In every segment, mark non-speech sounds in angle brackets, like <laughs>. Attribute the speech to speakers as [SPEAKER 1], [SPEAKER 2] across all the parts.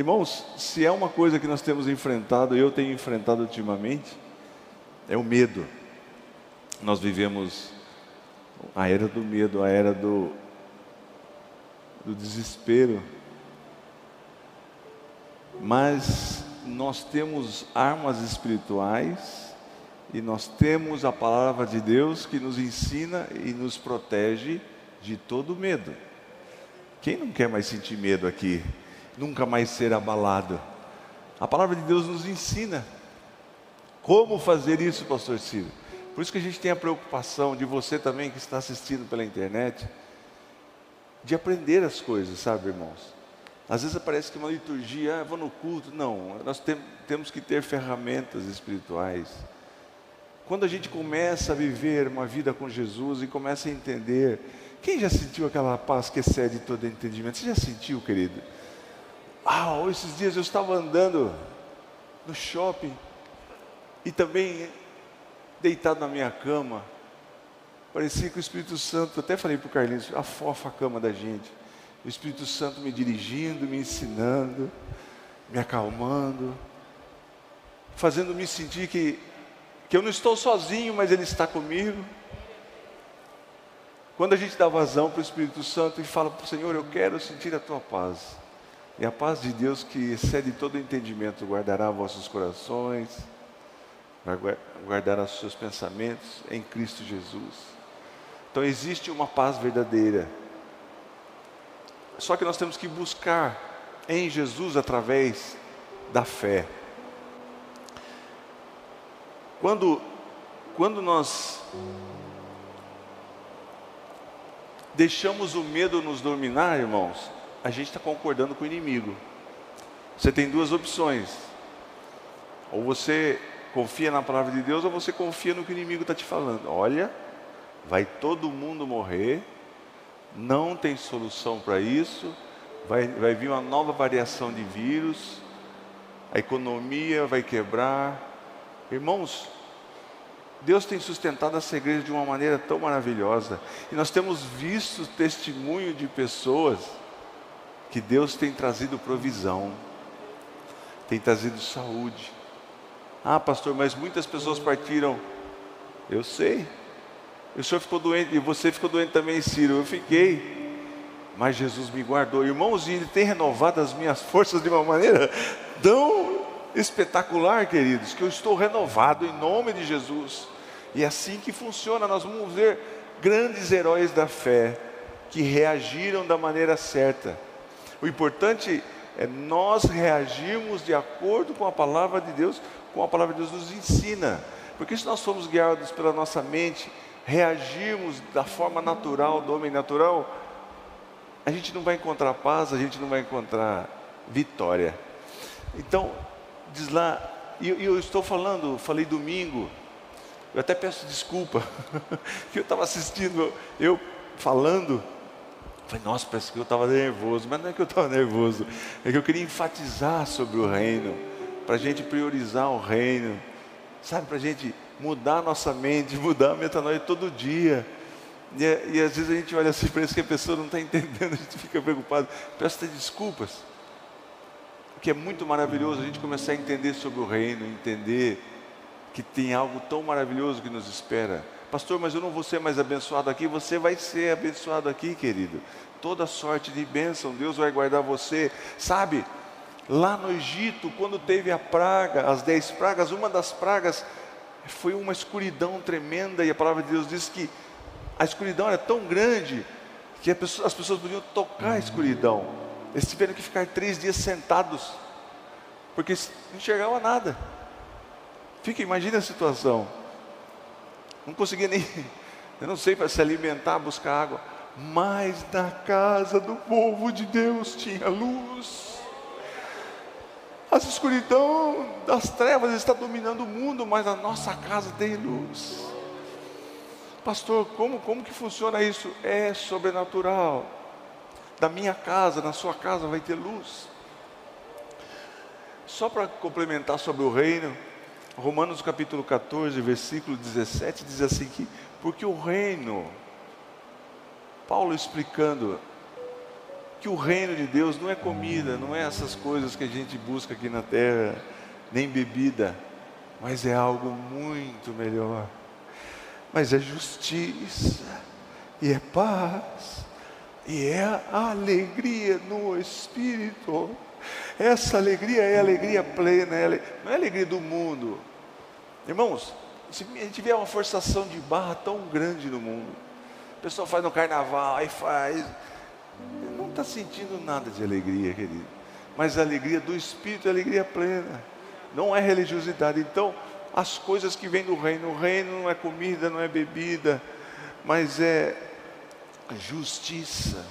[SPEAKER 1] Irmãos, se é uma coisa que nós temos enfrentado, eu tenho enfrentado ultimamente, é o medo. Nós vivemos a era do medo, a era do, do desespero. Mas nós temos armas espirituais e nós temos a palavra de Deus que nos ensina e nos protege de todo medo. Quem não quer mais sentir medo aqui? Nunca mais ser abalado? A palavra de Deus nos ensina como fazer isso, pastor Ciro. Por isso que a gente tem a preocupação de você também que está assistindo pela internet, de aprender as coisas, sabe, irmãos? Às vezes parece que uma liturgia, ah, vou no culto. Não, nós tem, temos que ter ferramentas espirituais. Quando a gente começa a viver uma vida com Jesus e começa a entender, quem já sentiu aquela paz que excede todo entendimento? Você já sentiu, querido? Ah, esses dias eu estava andando no shopping e também deitado na minha cama. Parecia que o Espírito Santo, até falei para o Carlinhos, afofa a cama da gente o Espírito Santo me dirigindo, me ensinando, me acalmando, fazendo-me sentir que, que eu não estou sozinho, mas Ele está comigo. Quando a gente dá vazão para o Espírito Santo e fala Senhor, eu quero sentir a tua paz. E a paz de Deus que excede todo entendimento guardará vossos corações, guardará os seus pensamentos em Cristo Jesus. Então existe uma paz verdadeira só que nós temos que buscar em Jesus através da fé. Quando, quando nós deixamos o medo nos dominar, irmãos, a gente está concordando com o inimigo. Você tem duas opções: ou você confia na palavra de Deus, ou você confia no que o inimigo está te falando. Olha, vai todo mundo morrer, não tem solução para isso, vai, vai vir uma nova variação de vírus, a economia vai quebrar. Irmãos, Deus tem sustentado essa igreja de uma maneira tão maravilhosa, e nós temos visto testemunho de pessoas que Deus tem trazido provisão, tem trazido saúde. Ah, pastor, mas muitas pessoas partiram. Eu sei, o senhor ficou doente, e você ficou doente também, Ciro. Eu fiquei. Mas Jesus me guardou. Irmãos, Ele tem renovado as minhas forças de uma maneira tão espetacular, queridos, que eu estou renovado em nome de Jesus. E é assim que funciona. Nós vamos ver grandes heróis da fé que reagiram da maneira certa. O importante é nós reagirmos de acordo com a palavra de Deus, com a palavra de Deus nos ensina. Porque se nós formos guiados pela nossa mente, reagirmos da forma natural, do homem natural, a gente não vai encontrar paz, a gente não vai encontrar vitória. Então, diz lá, e eu, eu, estou falando, falei domingo, eu até peço desculpa, <laughs> que eu estava assistindo, eu falando, falei, nossa, parece que eu estava nervoso, mas não é que eu estava nervoso, é que eu queria enfatizar sobre o reino, para a gente priorizar o reino, sabe, para a gente mudar nossa mente, <laughs> mudar a metanoia todo dia. E, e às vezes a gente olha assim, <laughs> parece que a pessoa não está entendendo, <laughs> a gente fica preocupado. Peço até desculpas. Porque é muito maravilhoso a gente começar a entender sobre o reino, entender que tem algo tão maravilhoso que nos espera. Pastor, mas eu não vou ser mais abençoado aqui, você vai ser abençoado aqui, querido. Toda sorte de bênção, Deus vai guardar você. Sabe, lá no Egito, quando teve a praga, as dez pragas, uma das pragas foi uma escuridão tremenda, e a palavra de Deus diz que a escuridão era tão grande que as pessoas podiam tocar a escuridão. Eles tiveram que ficar três dias sentados, porque não enxergava nada. Fica, imagina a situação. Não conseguia nem, <laughs> eu não sei, para se alimentar, buscar água. Mas na casa do povo de Deus tinha luz. A escuridão das trevas está dominando o mundo, mas a nossa casa tem luz. Pastor, como, como que funciona isso? É sobrenatural. Da minha casa, na sua casa vai ter luz. Só para complementar sobre o reino, Romanos capítulo 14, versículo 17 diz assim que porque o reino, Paulo explicando que o reino de Deus não é comida, não é essas coisas que a gente busca aqui na terra, nem bebida, mas é algo muito melhor. Mas é justiça, e é paz, e é alegria no Espírito. Essa alegria é alegria plena, é não é alegria do mundo. Irmãos, se a gente vê uma forçação de barra tão grande no mundo, a pessoa faz no carnaval, aí faz, não está sentindo nada de alegria, querido. Mas a alegria do Espírito é alegria plena, não é religiosidade. Então, as coisas que vêm do reino, o reino não é comida, não é bebida, mas é justiça.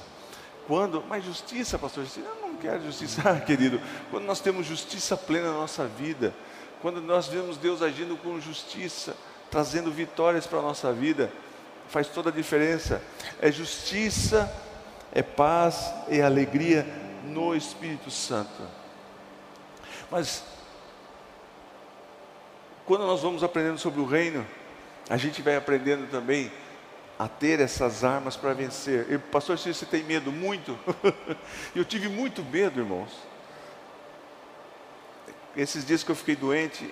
[SPEAKER 1] Quando, mas justiça, pastor, eu não quero justiça, ah, <laughs> querido. Quando nós temos justiça plena na nossa vida, quando nós vemos Deus agindo com justiça, trazendo vitórias para a nossa vida, faz toda a diferença. É justiça, é paz, é alegria no Espírito Santo. Mas quando nós vamos aprendendo sobre o reino, a gente vai aprendendo também a ter essas armas para vencer. E, pastor, se você tem medo muito, <laughs> eu tive muito medo, irmãos. Esses dias que eu fiquei doente,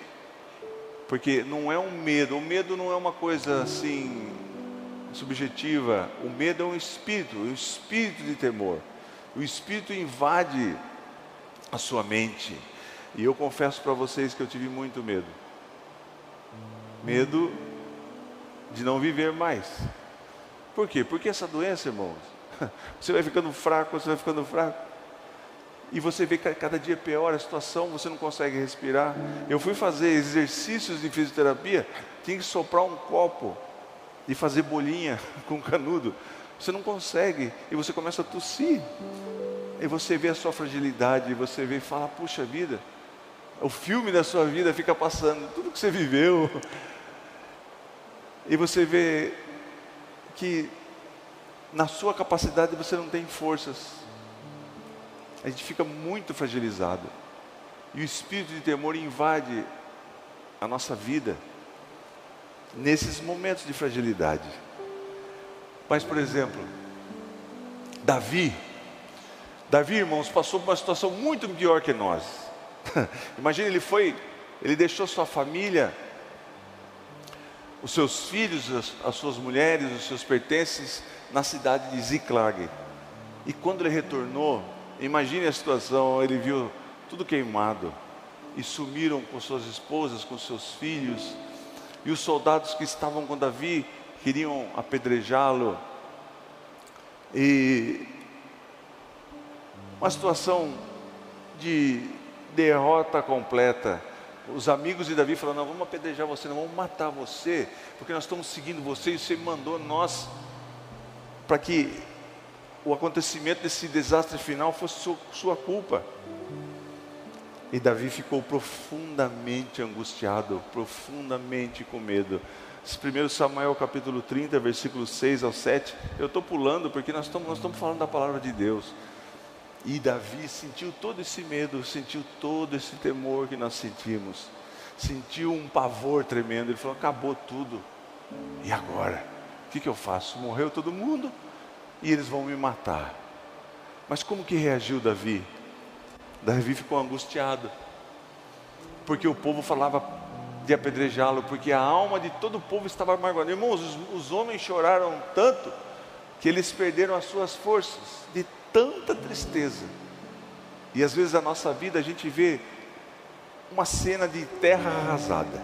[SPEAKER 1] porque não é um medo, o medo não é uma coisa assim subjetiva, o medo é um espírito, um espírito de temor. O espírito invade a sua mente. E eu confesso para vocês que eu tive muito medo. Medo de não viver mais. Por quê? Porque essa doença, irmãos, <laughs> você vai ficando fraco, você vai ficando fraco. E você vê que cada dia pior a situação, você não consegue respirar. Eu fui fazer exercícios de fisioterapia, tinha que soprar um copo e fazer bolinha <laughs> com canudo. Você não consegue, e você começa a tossir. E você vê a sua fragilidade, e você vê e fala, puxa vida, o filme da sua vida fica passando, tudo que você viveu. <laughs> E você vê que na sua capacidade você não tem forças. A gente fica muito fragilizado. E o espírito de temor invade a nossa vida nesses momentos de fragilidade. Mas, por exemplo, Davi, Davi, irmãos, passou por uma situação muito pior que nós. <laughs> Imagina, ele foi, ele deixou sua família os seus filhos, as, as suas mulheres, os seus pertences na cidade de Ziklag. E quando ele retornou, imagine a situação, ele viu tudo queimado e sumiram com suas esposas, com seus filhos. E os soldados que estavam com Davi queriam apedrejá-lo. E uma situação de derrota completa os amigos de Davi falaram: Não, vamos apedrejar você, não vamos matar você, porque nós estamos seguindo você e você mandou nós para que o acontecimento desse desastre final fosse sua, culpa. E Davi ficou profundamente angustiado, profundamente com medo. 1 Samuel capítulo 30, versículos 6 ao 7. Eu estou pulando porque nós estamos, nós estamos falando da palavra de Deus. E Davi sentiu todo esse medo, sentiu todo esse temor que nós sentimos, sentiu um pavor tremendo. Ele falou: acabou tudo, e agora? O que, que eu faço? Morreu todo mundo e eles vão me matar. Mas como que reagiu Davi? Davi ficou angustiado, porque o povo falava de apedrejá-lo, porque a alma de todo o povo estava amargurada. Irmãos, os, os homens choraram tanto que eles perderam as suas forças de tanta tristeza. E às vezes a nossa vida a gente vê uma cena de terra arrasada.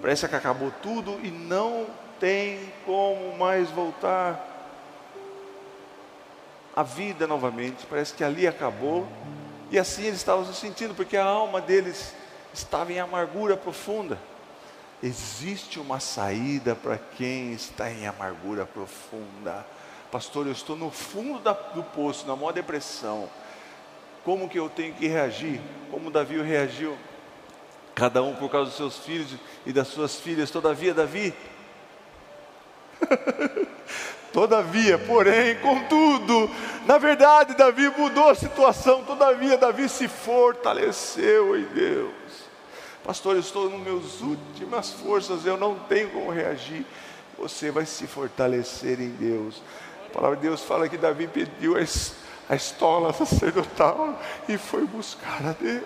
[SPEAKER 1] Parece que acabou tudo e não tem como mais voltar a vida novamente. Parece que ali acabou. E assim eles estavam se sentindo, porque a alma deles estava em amargura profunda. Existe uma saída para quem está em amargura profunda. Pastor, eu estou no fundo da, do poço, na maior depressão. Como que eu tenho que reagir? Como Davi reagiu? Cada um por causa dos seus filhos e das suas filhas. Todavia, Davi. <laughs> Todavia, porém, contudo, na verdade, Davi mudou a situação. Todavia, Davi se fortaleceu em Deus. Pastor, eu estou nas minhas últimas forças, eu não tenho como reagir. Você vai se fortalecer em Deus. A palavra de Deus fala que Davi pediu
[SPEAKER 2] a estola sacerdotal e foi buscar a Deus.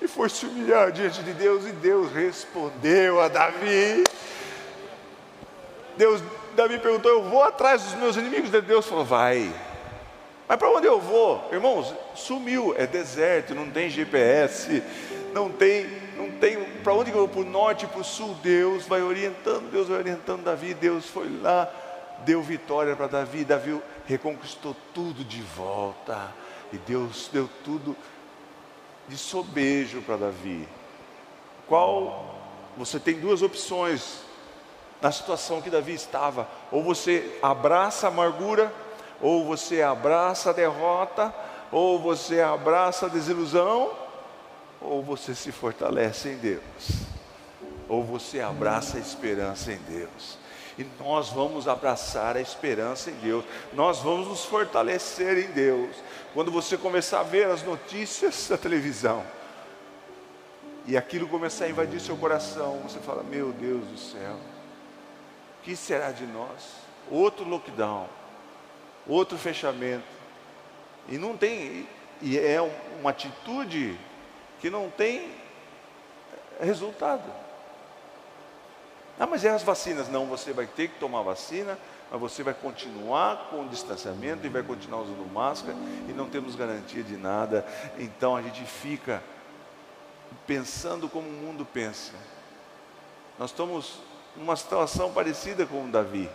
[SPEAKER 2] E foi se humilhar diante de Deus, e Deus respondeu a Davi. Deus, Davi perguntou: Eu vou atrás dos meus inimigos? Deus falou: Vai. Mas para onde eu vou? Irmãos, sumiu, é deserto, não tem GPS, não tem, não tem para onde eu vou? Para o norte, para o sul. Deus vai orientando, Deus vai orientando Davi. Deus foi lá, deu vitória para Davi. Davi reconquistou tudo de volta. E Deus deu tudo de sobejo para Davi. Qual? Você tem duas opções na situação que Davi estava. Ou você abraça a amargura ou você abraça a derrota, ou você abraça a desilusão, ou você se fortalece em Deus, ou você abraça a esperança em Deus. E nós vamos abraçar a esperança em Deus, nós vamos nos fortalecer em Deus. Quando você começar a ver as notícias da televisão, e aquilo começar a invadir seu coração, você fala: Meu Deus do céu, o que será de nós? Outro lockdown, outro fechamento. E não tem, e é uma atitude que não tem resultado. Ah, mas é as vacinas. Não, você vai ter que tomar vacina, mas você vai continuar com o distanciamento e vai continuar usando máscara e não temos garantia de nada. Então a gente fica pensando como o mundo pensa. Nós estamos numa situação parecida com o Davi,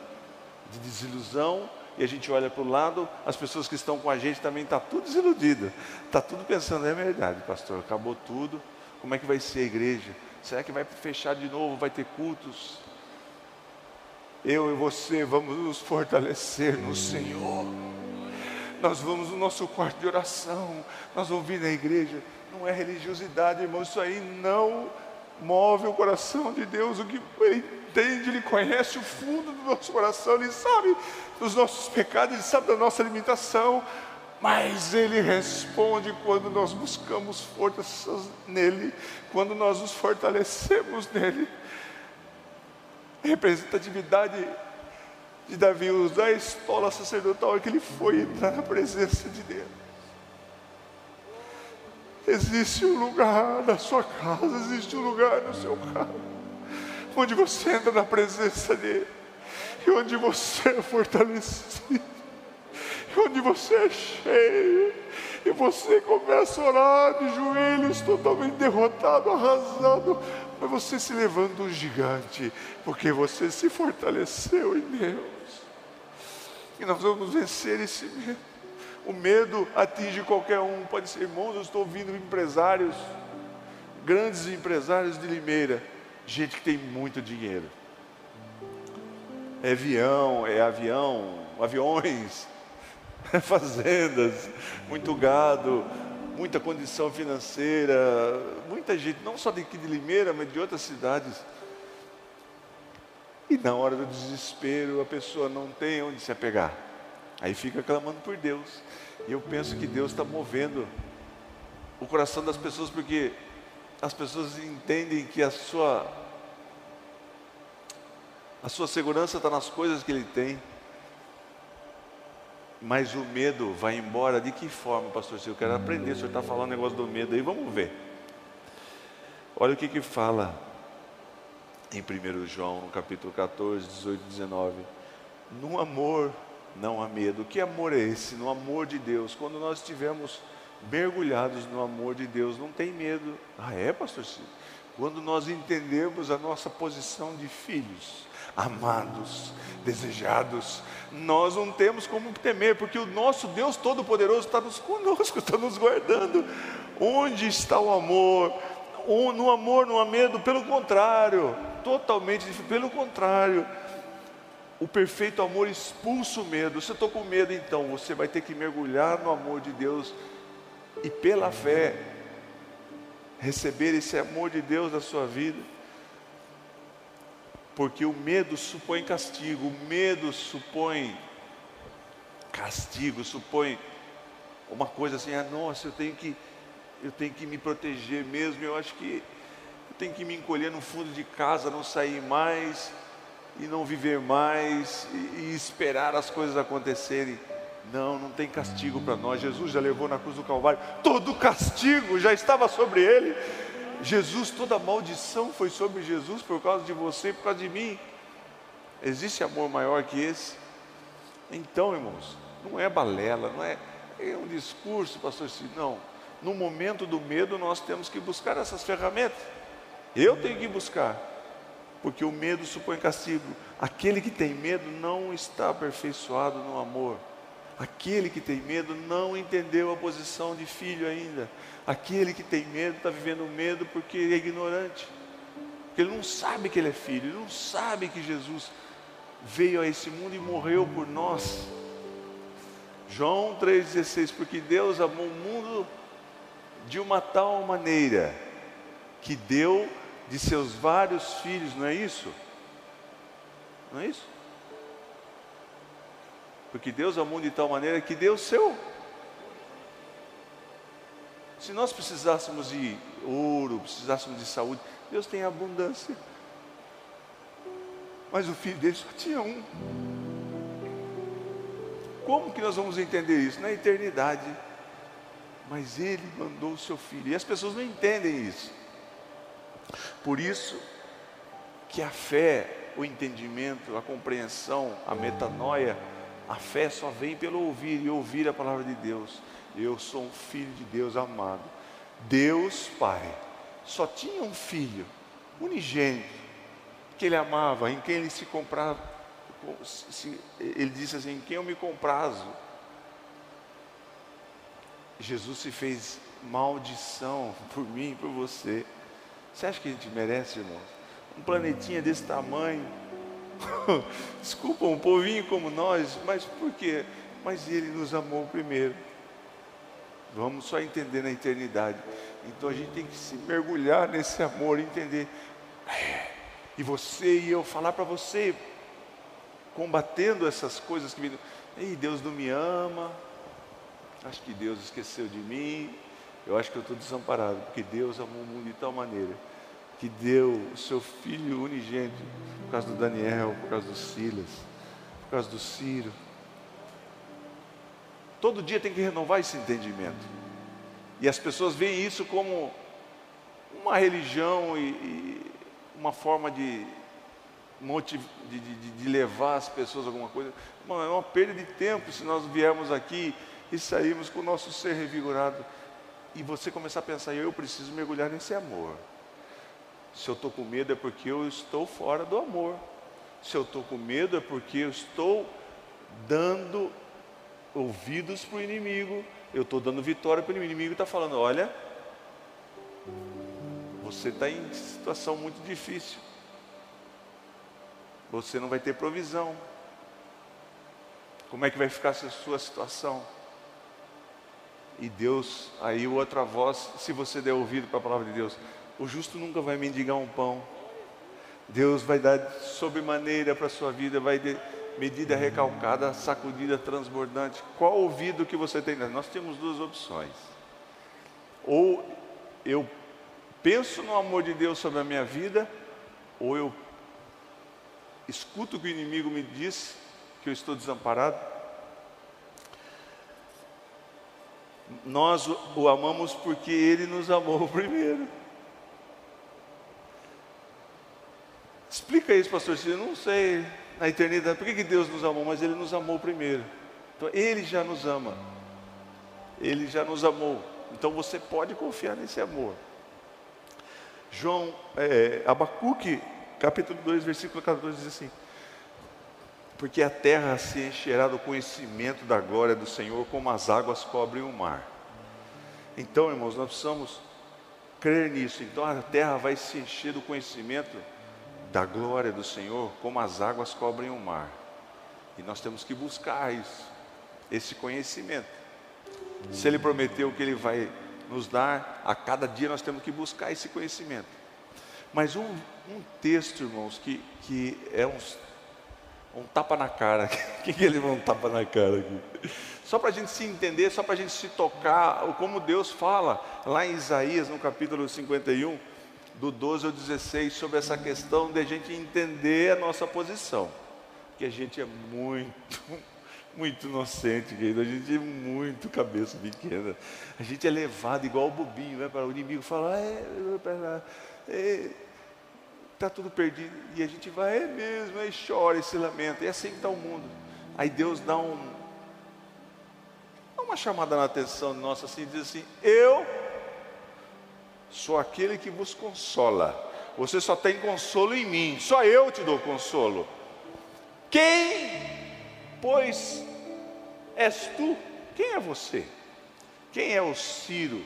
[SPEAKER 2] de desilusão e a gente olha para o lado, as pessoas que estão com a gente também estão tá tudo desiludidas, está tudo pensando, é verdade, pastor, acabou tudo, como é que vai ser a igreja? Será que vai fechar de novo, vai ter cultos? Eu e você vamos nos fortalecer no Senhor. Nós vamos no nosso quarto de oração, nós vamos vir na igreja. Não é religiosidade, irmão, isso aí não move o coração de Deus. O que Ele entende, Ele conhece o fundo do nosso coração, Ele sabe dos nossos pecados, Ele sabe da nossa limitação, mas Ele responde quando nós buscamos forças nele, quando nós nos fortalecemos nele. Representatividade de Davi usar a estola sacerdotal é que ele foi entrar na presença de Deus. Existe um lugar na sua casa, existe um lugar no seu carro, onde você entra na presença dele e onde você é fortalecido, onde você é cheio, e você começa a orar de joelhos, totalmente derrotado, arrasado, mas você se levanta um gigante, porque você se fortaleceu em Deus. E nós vamos vencer esse medo. O medo atinge qualquer um, pode ser irmãos, eu estou ouvindo empresários, grandes empresários de Limeira, gente que tem muito dinheiro é avião, é avião, aviões, <laughs> fazendas, muito gado, muita condição financeira, muita gente, não só daqui de Limeira, mas de outras cidades. E na hora do desespero, a pessoa não tem onde se apegar. Aí fica clamando por Deus. E eu penso que Deus está movendo o coração das pessoas, porque as pessoas entendem que a sua a sua segurança está nas coisas que ele tem. Mas o medo vai embora de que forma, pastor? Se eu quero aprender, o senhor está falando negócio do medo aí, vamos ver. Olha o que que fala em 1 João, no capítulo 14, 18 e 19. No amor não há medo. Que amor é esse? No amor de Deus. Quando nós estivermos mergulhados no amor de Deus, não tem medo. Ah, é, pastor? Quando nós entendemos a nossa posição de filhos, amados, desejados. Nós não temos como temer, porque o nosso Deus Todo-Poderoso está nos conosco, <laughs> está nos guardando. Onde está o amor? No amor não há medo, pelo contrário, totalmente, pelo contrário. O perfeito amor expulsa o medo. Você estou com medo, então você vai ter que mergulhar no amor de Deus e pela fé receber esse amor de Deus na sua vida porque o medo supõe castigo, o medo supõe castigo, supõe uma coisa assim, ah, nossa, eu tenho que eu tenho que me proteger mesmo, eu acho que eu tenho que me encolher no fundo de casa, não sair mais e não viver mais e, e esperar as coisas acontecerem. Não, não tem castigo para nós. Jesus já levou na cruz do Calvário. Todo castigo já estava sobre ele. Jesus, toda maldição foi sobre Jesus por causa de você, por causa de mim. Existe amor maior que esse? Então, irmãos, não é balela, não é, é um discurso, pastor Cid, não. No momento do medo, nós temos que buscar essas ferramentas. Eu tenho que buscar, porque o medo supõe castigo. Aquele que tem medo não está aperfeiçoado no amor. Aquele que tem medo não entendeu a posição de filho ainda. Aquele que tem medo está vivendo medo porque é ignorante. Porque ele não sabe que ele é filho, ele não sabe que Jesus veio a esse mundo e morreu por nós. João 3,16, porque Deus amou o mundo de uma tal maneira que deu de seus vários filhos, não é isso? Não é isso? Porque Deus amou de tal maneira que deu o seu. Se nós precisássemos de ouro, precisássemos de saúde, Deus tem abundância. Mas o filho dele só tinha um. Como que nós vamos entender isso? Na eternidade. Mas ele mandou o seu filho. E as pessoas não entendem isso. Por isso que a fé, o entendimento, a compreensão, a metanoia, a fé só vem pelo ouvir e ouvir a palavra de Deus. Eu sou um filho de Deus amado. Deus Pai só tinha um filho, unigênito, que ele amava, em quem ele se comprava. Ele disse assim: em quem eu me comprazo. Jesus se fez maldição por mim e por você. Você acha que a gente merece, irmãos? Um planetinha desse tamanho. <laughs> Desculpa, um povinho como nós, mas por quê? Mas ele nos amou primeiro. Vamos só entender na eternidade. Então a gente tem que se mergulhar nesse amor, entender. É, e você e eu falar para você, combatendo essas coisas que me. Ei, Deus não me ama. Acho que Deus esqueceu de mim. Eu acho que eu estou desamparado, porque Deus amou o mundo de tal maneira que deu o seu filho unigênito por causa do Daniel, por causa do Silas, por causa do Ciro. Todo dia tem que renovar esse entendimento. E as pessoas veem isso como uma religião e, e uma forma de, motiv, de, de, de, levar as pessoas a alguma coisa. Mano, é uma perda de tempo se nós viermos aqui e sairmos com o nosso ser revigorado. E você começar a pensar, eu preciso mergulhar nesse amor. Se eu estou com medo é porque eu estou fora do amor. Se eu estou com medo é porque eu estou dando ouvidos para o inimigo. Eu estou dando vitória para o inimigo. Inimigo está falando: olha, você está em situação muito difícil. Você não vai ter provisão. Como é que vai ficar a sua situação? E Deus, aí outra voz, se você der ouvido para a palavra de Deus, o justo nunca vai mendigar um pão. Deus vai dar sobremaneira para a sua vida, vai de medida recalcada, sacudida, transbordante. Qual ouvido que você tem? Nós temos duas opções. Ou eu penso no amor de Deus sobre a minha vida, ou eu escuto o que o inimigo me diz, que eu estou desamparado. Nós o amamos porque ele nos amou <laughs> primeiro. Explica isso, pastor. Eu não sei na eternidade por que, que Deus nos amou, mas Ele nos amou primeiro. Então Ele já nos ama. Ele já nos amou. Então você pode confiar nesse amor. João, é, Abacuque, capítulo 2, versículo 14, diz assim: Porque a terra se encherá do conhecimento da glória do Senhor, como as águas cobrem o mar. Então, irmãos, nós precisamos crer nisso. Então a terra vai se encher do conhecimento da glória do Senhor, como as águas cobrem o mar. E nós temos que buscar isso, esse conhecimento. Se Ele prometeu que Ele vai nos dar, a cada dia nós temos que buscar esse conhecimento. Mas um, um texto, irmãos, que, que é um, um tapa na cara. <laughs> O que, ele vai um tapa na cara aqui? Só para a gente se entender, só para a gente se tocar, como Deus fala lá em Isaías, no capítulo 51 do 12 ao 16 sobre essa questão de a gente entender a nossa posição. Que a gente é muito, <laughs>
[SPEAKER 1] muito inocente, querido. A gente é muito cabeça pequena. A gente é levado igual o bobinho, né? Para o inimigo falar, é, é, tá tudo perdido. E a gente vai, é mesmo, aí chora e se lamenta. É assim que está o mundo. Aí Deus dá um, uma chamada na atenção nossa assim, diz assim: Eu sou aquele que vos consola. Você só tem consolo em mim, só eu te dou consolo. Quem, pois, és tu? Quem é você? Quem é o Ciro?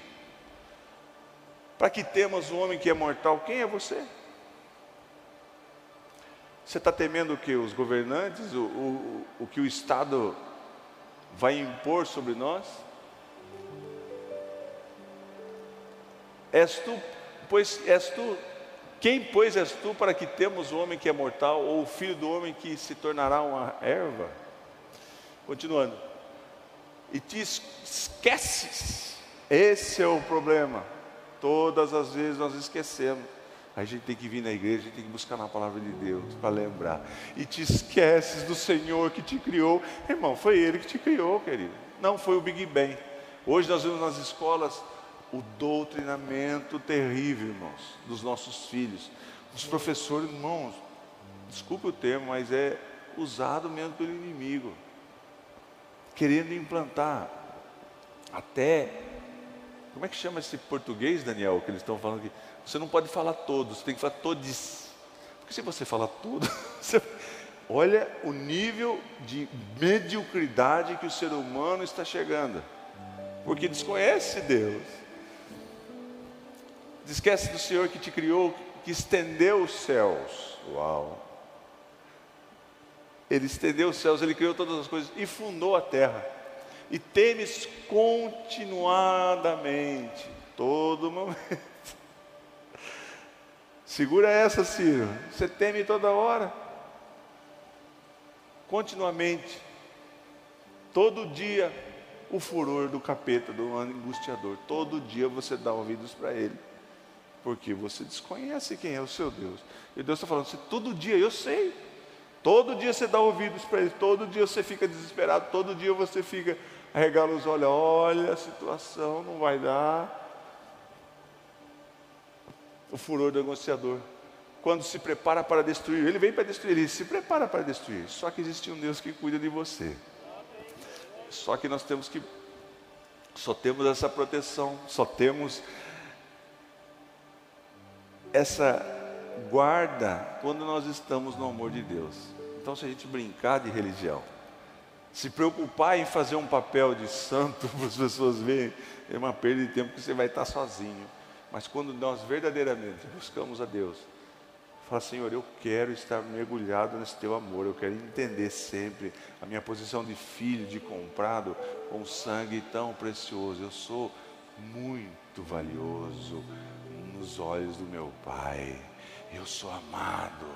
[SPEAKER 1] Para que temos o homem que é mortal, quem é você? Você está temendo o que? Os governantes, o, o, o que o Estado vai impor sobre nós? És tu, pois és tu quem, pois, és tu para que temos o homem que é mortal, ou o filho do homem que se tornará uma erva? Continuando. E te esqueces. Esse é o problema. Todas as vezes nós esquecemos. A gente tem que vir na igreja, a gente tem que buscar na palavra de Deus para lembrar. E te esqueces do Senhor que te criou. Irmão, foi Ele que te criou, querido. Não foi o Big Bang. Hoje nós vemos nas escolas o doutrinamento terrível, irmãos, dos nossos filhos. Os professores, irmãos, desculpe o termo, mas é usado mesmo pelo inimigo, querendo implantar até. Como é que chama esse português, Daniel, que eles estão falando aqui? Você não pode falar todos, você tem que falar todos. Porque se você falar tudo, <laughs> você, olha o nível de mediocridade que o ser humano está chegando. Porque desconhece Deus. Esquece do Senhor que te criou, que estendeu os céus. Uau! Ele estendeu os céus, ele criou todas as coisas e fundou a terra. E temes continuadamente, todo momento. <laughs> Segura essa, Ciro. Você teme toda hora. Continuamente. Todo dia o furor do capeta, do angustiador. Todo dia você dá ouvidos para ele porque você desconhece quem é o seu Deus. E Deus está falando assim, todo dia eu sei. Todo dia você dá ouvidos para ele, todo dia você fica desesperado, todo dia você fica arregala os olhos, olha a situação, não vai dar. O furor do negociador. Quando se prepara para destruir, ele vem para destruir, ele se prepara para destruir. Só que existe um Deus que cuida de você. Só que nós temos que, só temos essa proteção, só temos essa guarda quando nós estamos no amor de Deus. Então, se a gente brincar de religião, se preocupar em fazer um papel de santo para <laughs> as pessoas verem, é uma perda de tempo que você vai estar sozinho. Mas quando nós verdadeiramente buscamos a Deus, fala, Senhor, eu quero estar mergulhado nesse teu amor, eu quero entender sempre a minha posição de filho, de comprado, com sangue tão precioso. Eu sou muito valioso nos olhos do meu Pai. Eu sou amado.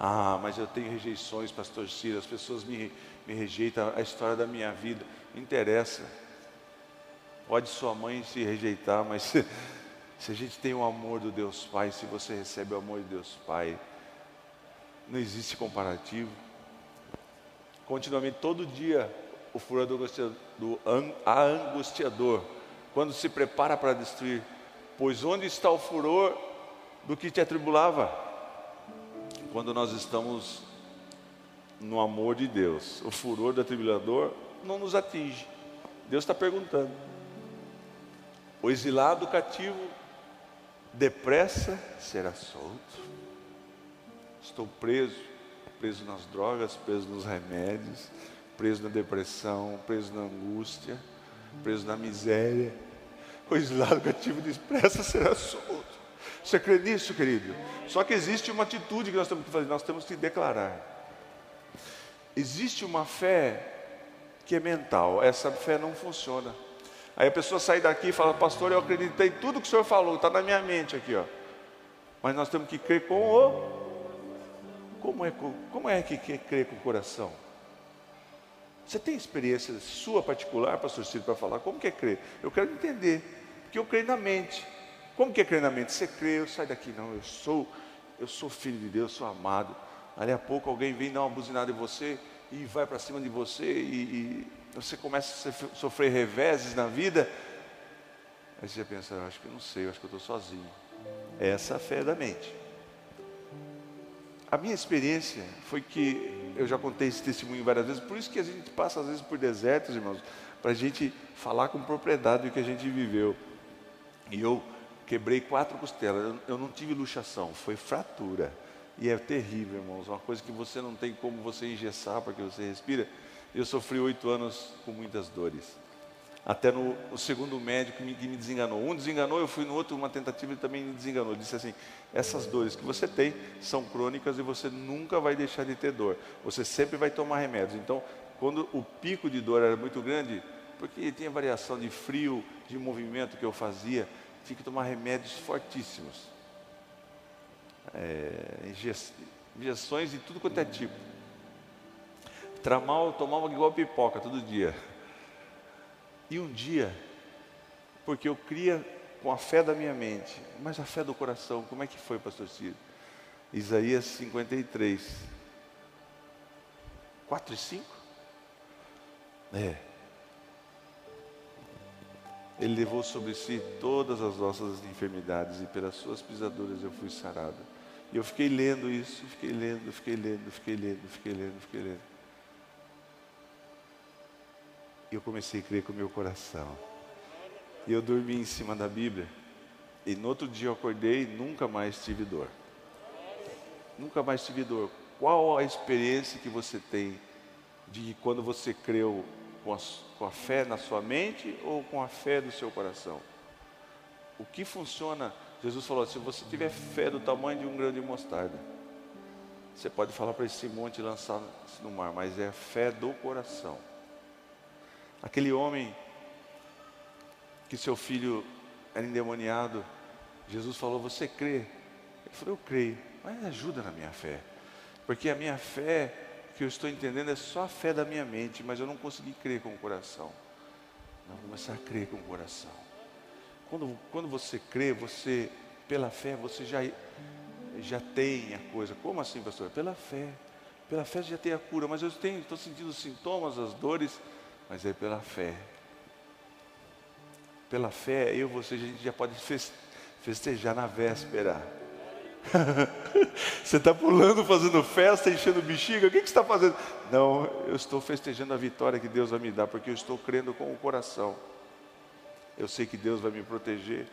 [SPEAKER 1] Ah, mas eu tenho rejeições, pastor Ciro. As pessoas me, me rejeitam. A história da minha vida interessa. Pode sua mãe se rejeitar, mas se, se a gente tem o amor do Deus Pai, se você recebe o amor de Deus Pai, não existe comparativo. Continuamente, todo dia, o furor do, do angustiador, quando se prepara para destruir, Pois onde está o furor do que te atribulava? Quando nós estamos no amor de Deus, o furor do atribulador não nos atinge. Deus está perguntando. O exilado cativo depressa será solto. Estou preso, preso nas drogas, preso nos remédios, preso na depressão, preso na angústia, preso na miséria o exilado cativo depressa será solto. Você crê nisso, querido? Só que existe uma atitude que nós temos que fazer, nós temos que declarar. Existe uma fé que é mental, essa fé não funciona. Aí a pessoa sai daqui e fala, pastor, eu acreditei em tudo que o senhor falou, está na minha mente aqui, ó. Mas nós temos que crer com o. Como é, como é que, que crer com o coração? Você tem experiência sua particular, pastor Ciro, para falar? Como que é crer? Eu quero entender, porque eu creio na mente. Como que é crer na mente? Você crê, eu saio daqui, não, eu sou, eu sou filho de Deus, sou amado. Ali a pouco alguém vem dar uma buzinada em você e vai para cima de você e, e, você começa a sofrer reveses na vida. Aí você pensa, eu acho que eu não sei, eu acho que eu estou sozinho. Essa é a fé da mente. A minha experiência foi que eu já contei esse testemunho várias vezes, por isso que a gente passa às vezes por desertos, irmãos, para a gente falar com propriedade do que a gente viveu. E eu quebrei quatro costelas, eu não tive luxação, foi fratura. E é terrível, irmãos, uma coisa que você não tem como você engessar porque você respira. Eu sofri oito anos com muitas dores. Até no o segundo médico me, que me desenganou. Um desenganou, eu fui no outro, uma tentativa, ele também me desenganou. Disse assim: essas dores que você tem são crônicas e você nunca vai deixar de ter dor. Você sempre vai tomar remédios. Então, quando o pico de dor era muito grande, porque tinha variação de frio, de movimento que eu fazia, tinha que tomar remédios fortíssimos. É, injeções de tudo quanto é tipo. Tramal tomava igual pipoca todo dia. E um dia, porque eu cria com a fé da minha mente, mas a fé do coração, como é que foi, pastor Ciro? Isaías 53, 4 e 5? É. Ele levou sobre si todas as nossas enfermidades e pelas suas pisaduras eu fui sarado. E eu fiquei lendo isso, fiquei lendo, fiquei lendo, fiquei lendo, fiquei lendo, fiquei lendo. Eu comecei a crer com o meu coração. E eu dormi em cima da Bíblia. E no outro dia eu acordei e nunca mais tive dor. Nunca mais tive dor. Qual a experiência que você tem de quando você creu com a, com a fé na sua mente ou com a fé do seu coração? O que funciona? Jesus falou: se você tiver fé do tamanho de um grão de mostarda, você pode falar para esse monte lançar no mar, mas é a fé do coração. Aquele homem que seu filho era endemoniado, Jesus falou: Você crê? Ele falou: Eu creio, mas ajuda na minha fé, porque a minha fé que eu estou entendendo é só a fé da minha mente, mas eu não consegui crer com o coração. Não, começar a crer com o coração. Quando, quando você crê, você, pela fé, você já, já tem a coisa. Como assim, pastor? Pela fé. Pela fé já tem a cura, mas eu tenho, estou sentindo os sintomas, as dores mas é pela fé. Pela fé, eu e você, a gente já pode festejar na véspera. <laughs> você está pulando, fazendo festa, enchendo bexiga, o que, que você está fazendo? Não, eu estou festejando a vitória que Deus vai me dar, porque eu estou crendo com o coração. Eu sei que Deus vai me proteger.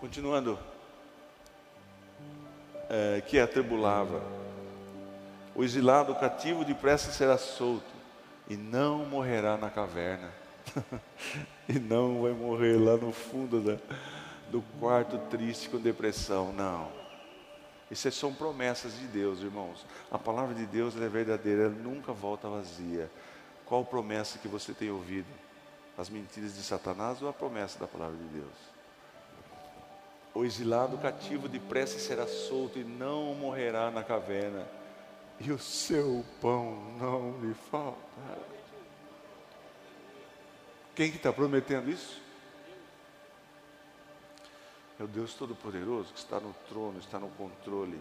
[SPEAKER 1] Continuando, é, que atribulava, o exilado, o cativo depressa será solto e não morrerá na caverna, <laughs> e não vai morrer lá no fundo da, do quarto triste com depressão, não. Isso são promessas de Deus, irmãos. A palavra de Deus é verdadeira, ela nunca volta vazia. Qual promessa que você tem ouvido? As mentiras de Satanás ou a promessa da palavra de Deus? O exilado cativo depressa será solto e não morrerá na caverna e o seu pão não lhe faltará. Quem que está prometendo isso? É o Deus Todo-Poderoso que está no trono, está no controle.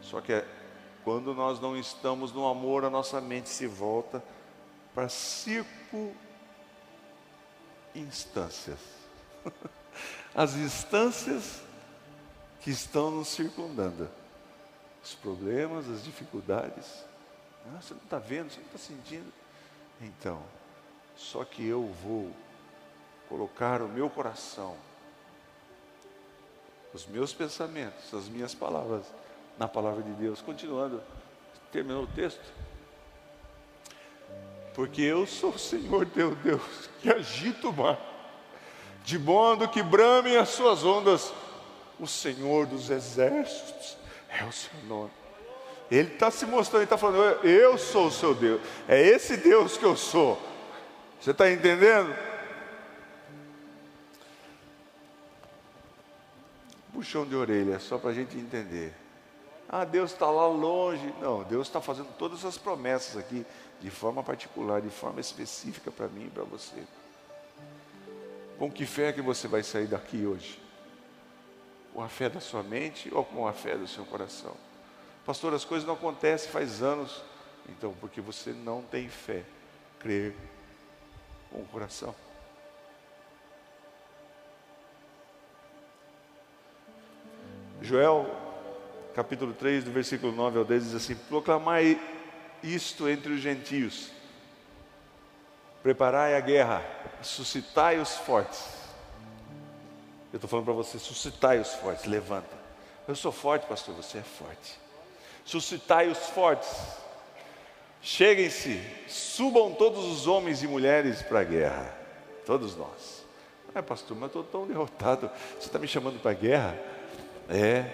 [SPEAKER 1] Só que é, quando nós não estamos no amor, a nossa mente se volta para circo instâncias. <laughs> As instâncias que estão nos circundando os problemas, as dificuldades. Ah, você não está vendo, você não está sentindo. Então, só que eu vou colocar o meu coração, os meus pensamentos, as minhas palavras na palavra de Deus. Continuando, terminou o texto. Porque eu sou o Senhor teu Deus que agita o mar, de modo que bramem as suas ondas, o Senhor dos exércitos é o seu nome. Ele está se mostrando, ele está falando, eu sou o seu Deus. É esse Deus que eu sou. Você está entendendo? Puxão de orelha, só para a gente entender. Ah, Deus está lá longe. Não, Deus está fazendo todas as promessas aqui, de forma particular, de forma específica para mim e para você. Com que fé que você vai sair daqui hoje? Com a fé da sua mente ou com a fé do seu coração? Pastor, as coisas não acontecem faz anos. Então, porque você não tem fé, crer com o coração. Joel, capítulo 3, do versículo 9 ao 10, diz assim: Proclamai isto entre os gentios, preparai a guerra, suscitai os fortes. Eu estou falando para você, suscitai os fortes, levanta. Eu sou forte, pastor, você é forte. Suscitai os fortes. Cheguem-se, subam todos os homens e mulheres para a guerra. Todos nós. É, pastor, mas eu estou tão derrotado. Você está me chamando para a guerra? É.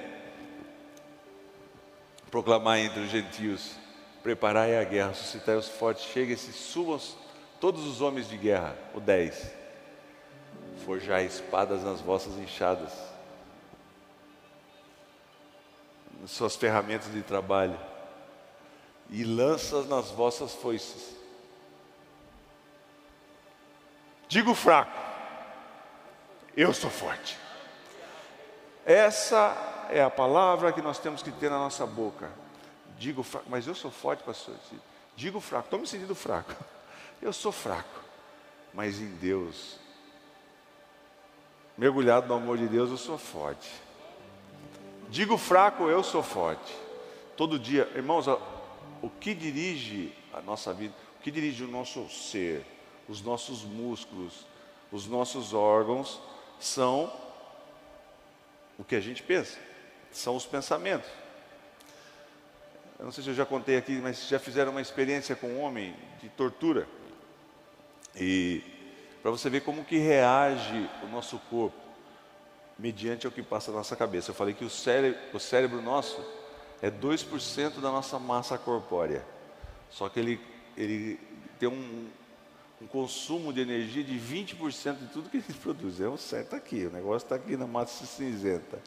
[SPEAKER 1] Proclamar entre os gentios, preparai a guerra, suscitai os fortes, cheguem-se, subam todos os homens de guerra. O 10. Forjai espadas nas vossas enxadas, nas suas ferramentas de trabalho, e lanças nas vossas foices. Digo fraco, eu sou forte. Essa é a palavra que nós temos que ter na nossa boca. Digo fraco, mas eu sou forte, pastor. Digo fraco, estou me sentindo fraco. Eu sou fraco, mas em Deus, mergulhado no amor de Deus, eu sou forte. Digo fraco, eu sou forte. Todo dia, irmãos, o que dirige a nossa vida, o que dirige o nosso ser, os nossos músculos, os nossos órgãos, são o que a gente pensa, são os pensamentos. Eu não sei se eu já contei aqui, mas já fizeram uma experiência com um homem de tortura. E para você ver como que reage o nosso corpo mediante o que passa na nossa cabeça. Eu falei que o cérebro, o cérebro nosso é 2% da nossa massa corpórea. Só que ele, ele tem um, um consumo de energia de 20% de tudo que gente <laughs> produz. É o certo aqui, o negócio está aqui na massa cinzenta.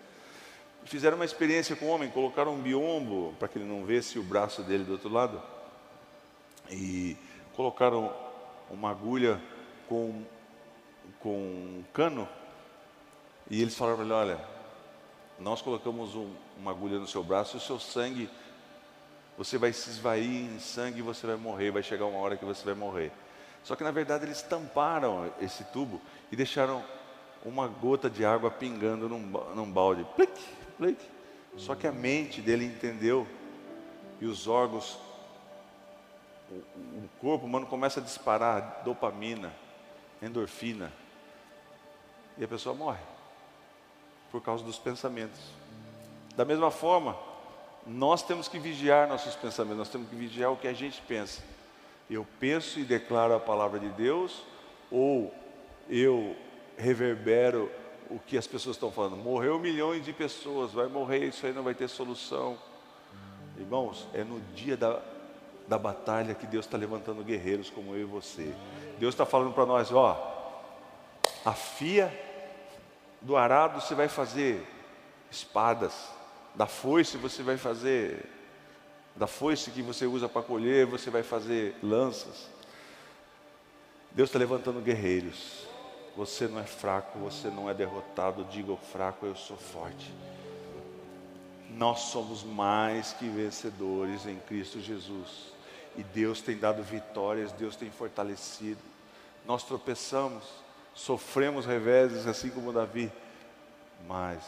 [SPEAKER 1] Fizeram uma experiência com o homem, colocaram um biombo para que ele não vesse o braço dele do outro lado. E colocaram uma agulha com, com um cano. E eles falaram para ele: Olha, nós colocamos um, uma agulha no seu braço e o seu sangue, você vai se esvair em sangue e você vai morrer. Vai chegar uma hora que você vai morrer. Só que na verdade eles tamparam esse tubo e deixaram uma gota de água pingando num, num balde. Plic, plic. Só que a mente dele entendeu e os órgãos, o, o corpo humano começa a disparar dopamina, endorfina, e a pessoa morre por causa dos pensamentos. Da mesma forma, nós temos que vigiar nossos pensamentos, nós temos que vigiar o que a gente pensa. Eu penso e declaro a palavra de Deus, ou eu reverbero o que as pessoas estão falando. Morreu milhões de pessoas, vai morrer, isso aí não vai ter solução. Irmãos, é no dia da, da batalha que Deus está levantando guerreiros como eu e você. Deus está falando para nós: ó, a fia do arado você vai fazer espadas, da foice você vai fazer da foice que você usa para colher, você vai fazer lanças. Deus está levantando guerreiros. Você não é fraco, você não é derrotado. Diga o fraco, eu sou forte. Nós somos mais que vencedores em Cristo Jesus. E Deus tem dado vitórias, Deus tem fortalecido. Nós tropeçamos, sofremos reveses, assim como Davi, mas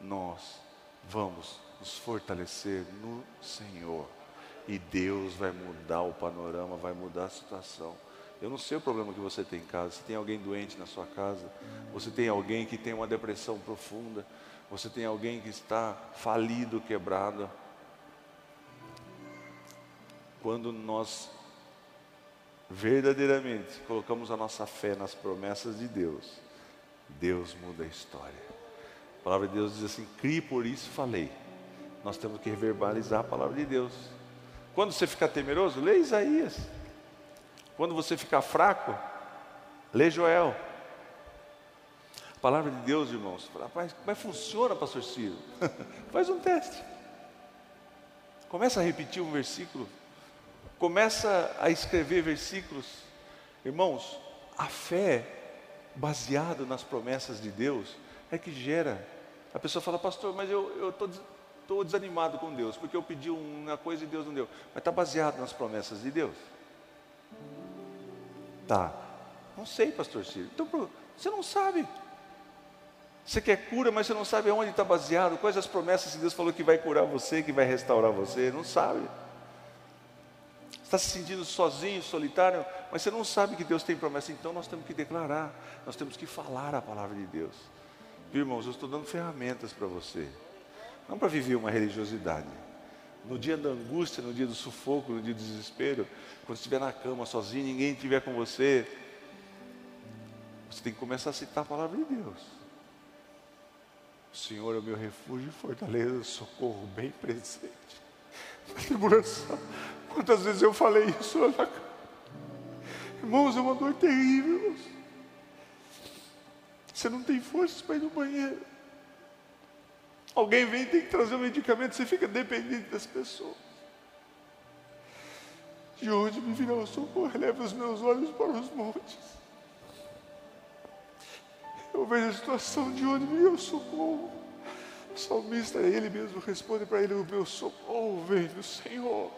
[SPEAKER 1] nós vamos nos fortalecer no Senhor. E Deus vai mudar o panorama, vai mudar a situação. Eu não sei o problema que você tem em casa. Se tem alguém doente na sua casa, você tem alguém que tem uma depressão profunda, você tem alguém que está falido, quebrado. Quando nós verdadeiramente colocamos a nossa fé nas promessas de Deus, Deus muda a história. A palavra de Deus diz assim: crie por isso falei nós temos que verbalizar a palavra de Deus. Quando você ficar temeroso, lê Isaías. Quando você ficar fraco, lê Joel. A palavra de Deus, irmãos, rapaz, como é funciona, pastor Ciro? <laughs> Faz um teste. Começa a repetir um versículo. Começa a escrever versículos. Irmãos, a fé baseada nas promessas de Deus é que gera. A pessoa fala, pastor, mas eu estou estou desanimado com Deus, porque eu pedi uma coisa e Deus não deu. Mas está baseado nas promessas de Deus. Tá. Não sei, pastor Ciro. Então, você não sabe. Você quer cura, mas você não sabe aonde está baseado, quais as promessas que Deus falou que vai curar você, que vai restaurar você, não sabe. Está se sentindo sozinho, solitário, mas você não sabe que Deus tem promessa, então nós temos que declarar, nós temos que falar a palavra de Deus. Viu, irmãos, eu estou dando ferramentas para você, não para viver uma religiosidade. No dia da angústia, no dia do sufoco, no dia do desespero, quando estiver na cama sozinho, ninguém estiver com você, você tem que começar a citar a palavra de Deus. O Senhor é o meu refúgio e fortaleza, socorro bem presente. <laughs> Na tribulação. Quantas vezes eu falei isso? Irmãos, é uma dor terrível. Você não tem forças para ir no banheiro. Alguém vem e tem que trazer um medicamento, você fica dependente das pessoas. De onde me virá o socorro? Leva os meus olhos para os montes. Eu vejo a situação de onde me o socorro. Salmista, ele mesmo responde para ele: O meu socorro vem do Senhor,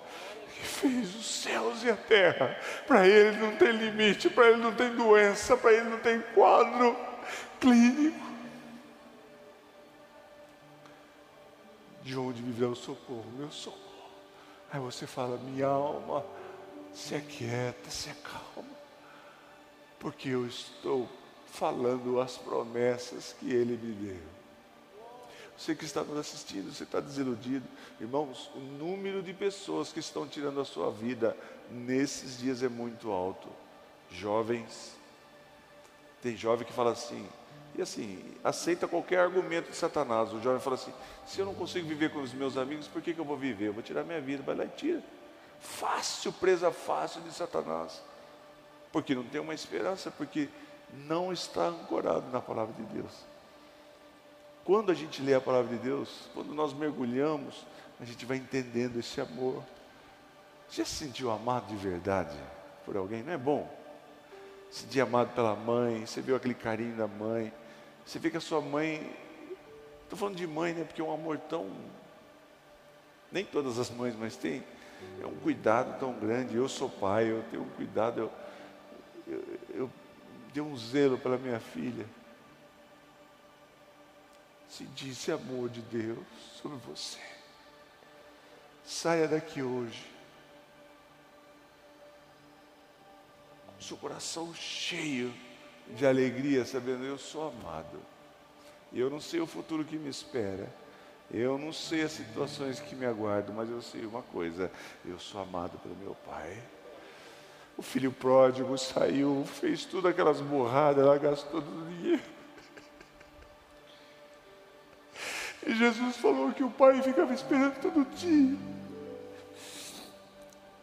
[SPEAKER 1] que fez os céus e a terra. Para ele não tem limite, para ele não tem doença, para ele não tem quadro clínico. De onde me vem o socorro? Meu socorro. Aí você fala: Minha alma, se aquieta, se acalma, porque eu estou falando as promessas que Ele me deu. Você que está nos assistindo, você está desiludido. Irmãos, o número de pessoas que estão tirando a sua vida nesses dias é muito alto. Jovens, tem jovem que fala assim, e assim, aceita qualquer argumento de Satanás. O jovem fala assim: se eu não consigo viver com os meus amigos, por que, que eu vou viver? Eu vou tirar minha vida, vai lá e tira. Fácil, presa fácil de Satanás. Porque não tem uma esperança, porque não está ancorado na palavra de Deus. Quando a gente lê a palavra de Deus, quando nós mergulhamos, a gente vai entendendo esse amor. Já se sentiu amado de verdade por alguém? Não é bom? Se sentir amado pela mãe, você viu aquele carinho da mãe, você vê que a sua mãe, estou falando de mãe, né? Porque é um amor tão. Nem todas as mães, mas tem. É um cuidado tão grande. Eu sou pai, eu tenho um cuidado, eu, eu, eu deu um zelo pela minha filha. Se disse amor de Deus sobre você. Saia daqui hoje. Com seu coração cheio de alegria, sabendo eu sou amado. Eu não sei o futuro que me espera. Eu não sei as situações que me aguardam, mas eu sei uma coisa: eu sou amado pelo meu Pai. O filho pródigo saiu, fez tudo aquelas borradas, ela gastou todo o dinheiro. E Jesus falou que o pai ficava esperando todo dia.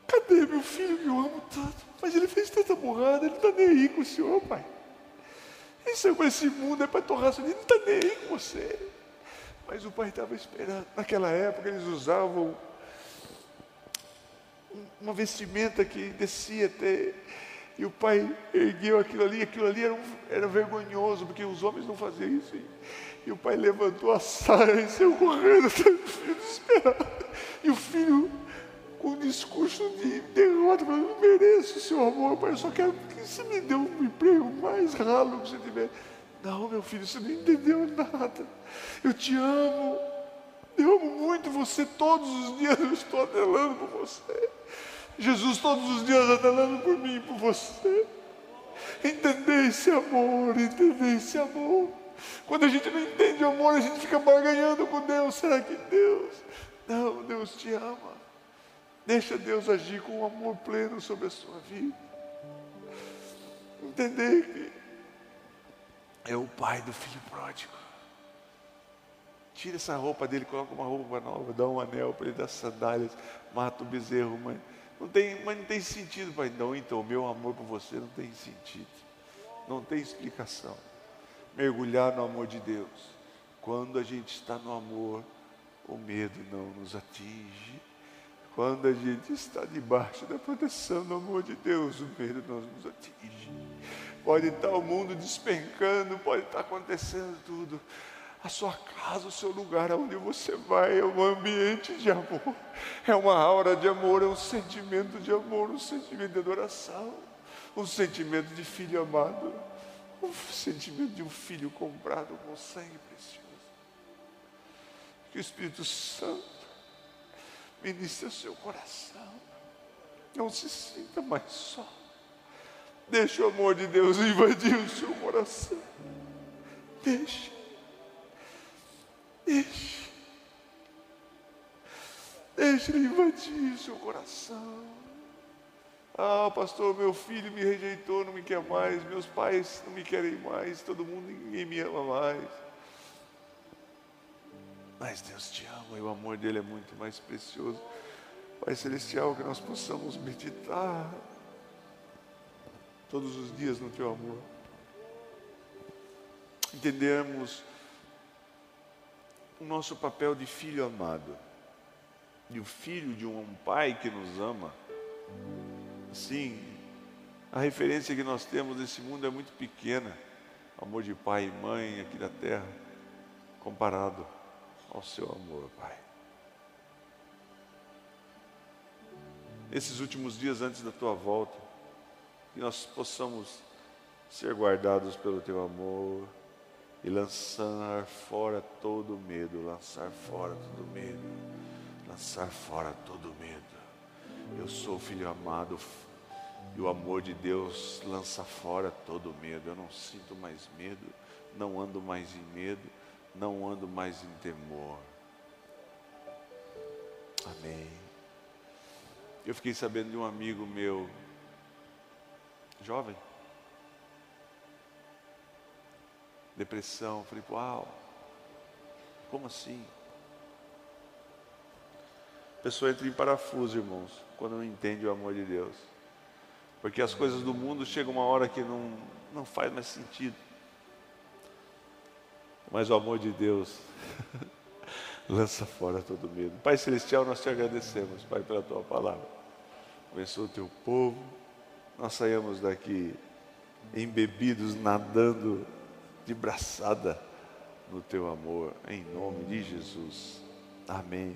[SPEAKER 1] Cadê meu filho que eu amo tanto? Mas ele fez tanta borrada, ele não está nem aí com o senhor, pai. Isso é esse mundo, é para torrar ele não está nem aí com você. Mas o pai estava esperando. Naquela época eles usavam uma vestimenta que descia até. E o pai ergueu aquilo ali, aquilo ali era, um, era vergonhoso, porque os homens não faziam isso. E, e o pai levantou a saia e saiu correndo, <laughs> desesperado. E o filho, com um discurso de derrota, falou: Não mereço seu amor, pai, eu só quero que você me dê um emprego mais ralo que você tiver. Não, meu filho, você não entendeu nada. Eu te amo. Eu amo muito você. Todos os dias eu estou anelando por você. Jesus todos os dias anelando por mim e por você. Entender esse amor, entender esse amor. Quando a gente não entende o amor, a gente fica barganhando com Deus. Será que Deus? Não, Deus te ama. Deixa Deus agir com um amor pleno sobre a sua vida. Entender que é o pai do filho pródigo. Tira essa roupa dele, coloca uma roupa nova, dá um anel para ele, dá sandálias, mata o bezerro, mãe. Não tem, mas não tem sentido, pai. Não, então, meu amor por você não tem sentido. Não tem explicação. Mergulhar no amor de Deus. Quando a gente está no amor, o medo não nos atinge. Quando a gente está debaixo da proteção do amor de Deus, o medo não nos atinge. Pode estar o mundo despencando, pode estar acontecendo tudo.
[SPEAKER 2] A sua casa, o seu lugar, aonde você vai, é um ambiente de amor, é uma aura de amor, é um sentimento de amor, um sentimento de adoração, um sentimento de filho amado, um sentimento de um filho comprado com sangue precioso. Que o Espírito Santo ministre o seu coração, não se sinta mais só. Deixe o amor de Deus invadir o seu coração. Deixe. Deixe. Deixe ele invadir seu coração. Ah, pastor, meu filho me rejeitou, não me quer mais. Meus pais não me querem mais. Todo mundo, ninguém me ama mais. Mas Deus te ama e o amor dele é muito mais precioso. Pai Celestial, que nós possamos meditar todos os dias no teu amor. Entendermos o nosso papel de filho amado, de um filho de um pai que nos ama. Sim, a referência que nós temos nesse mundo é muito pequena, amor de pai e mãe aqui da terra, comparado ao seu amor, Pai. Nesses últimos dias antes da tua volta, que nós possamos ser guardados pelo teu amor e lançar fora todo medo, lançar fora todo medo, lançar fora todo medo. Eu sou filho amado e o amor de Deus lança fora todo medo. Eu não sinto mais medo, não ando mais em medo, não ando mais em temor. Amém. Eu fiquei sabendo de um amigo meu jovem. Depressão. Falei, uau, como assim? A pessoa entra em parafuso, irmãos, quando não entende o amor de Deus. Porque as coisas do mundo chegam uma hora que não, não faz mais sentido. Mas o amor de Deus <laughs> lança fora todo medo. Pai Celestial, nós te agradecemos, Pai, pela tua palavra. Abençoa o teu povo nós saímos daqui embebidos, nadando de braçada no teu amor, em nome de Jesus. Amém.